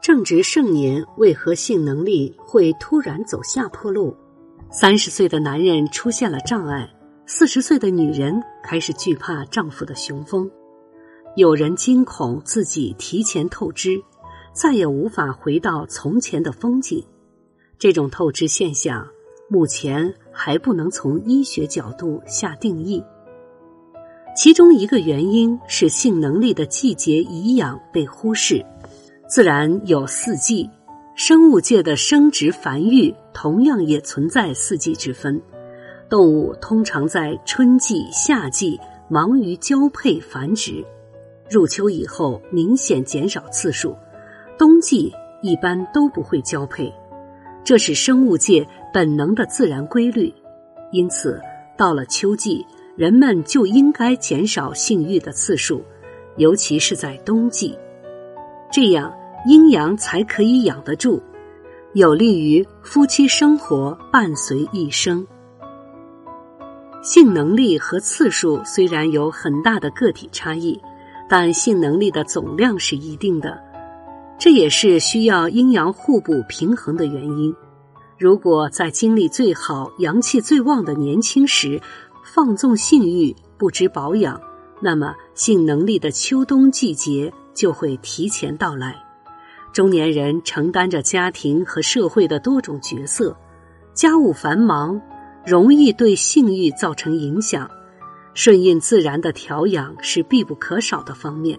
正值盛年，为何性能力会突然走下坡路？三十岁的男人出现了障碍，四十岁的女人开始惧怕丈夫的雄风，有人惊恐自己提前透支，再也无法回到从前的风景。这种透支现象，目前还不能从医学角度下定义。其中一个原因是性能力的季节遗养被忽视。自然有四季，生物界的生殖繁育同样也存在四季之分。动物通常在春季、夏季忙于交配繁殖，入秋以后明显减少次数，冬季一般都不会交配，这是生物界本能的自然规律。因此，到了秋季，人们就应该减少性欲的次数，尤其是在冬季，这样。阴阳才可以养得住，有利于夫妻生活伴随一生。性能力和次数虽然有很大的个体差异，但性能力的总量是一定的，这也是需要阴阳互补平衡的原因。如果在精力最好、阳气最旺的年轻时放纵性欲、不知保养，那么性能力的秋冬季节就会提前到来。中年人承担着家庭和社会的多种角色，家务繁忙，容易对性欲造成影响。顺应自然的调养是必不可少的方面。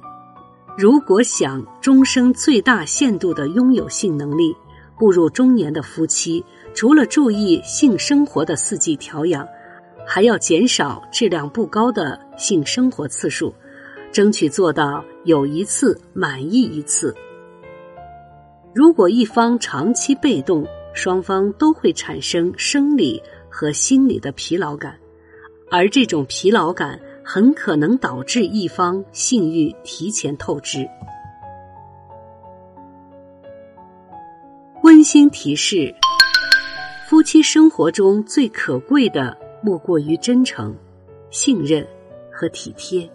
如果想终生最大限度的拥有性能力，步入中年的夫妻除了注意性生活的四季调养，还要减少质量不高的性生活次数，争取做到有一次满意一次。如果一方长期被动，双方都会产生生理和心理的疲劳感，而这种疲劳感很可能导致一方性欲提前透支。温馨提示：夫妻生活中最可贵的莫过于真诚、信任和体贴。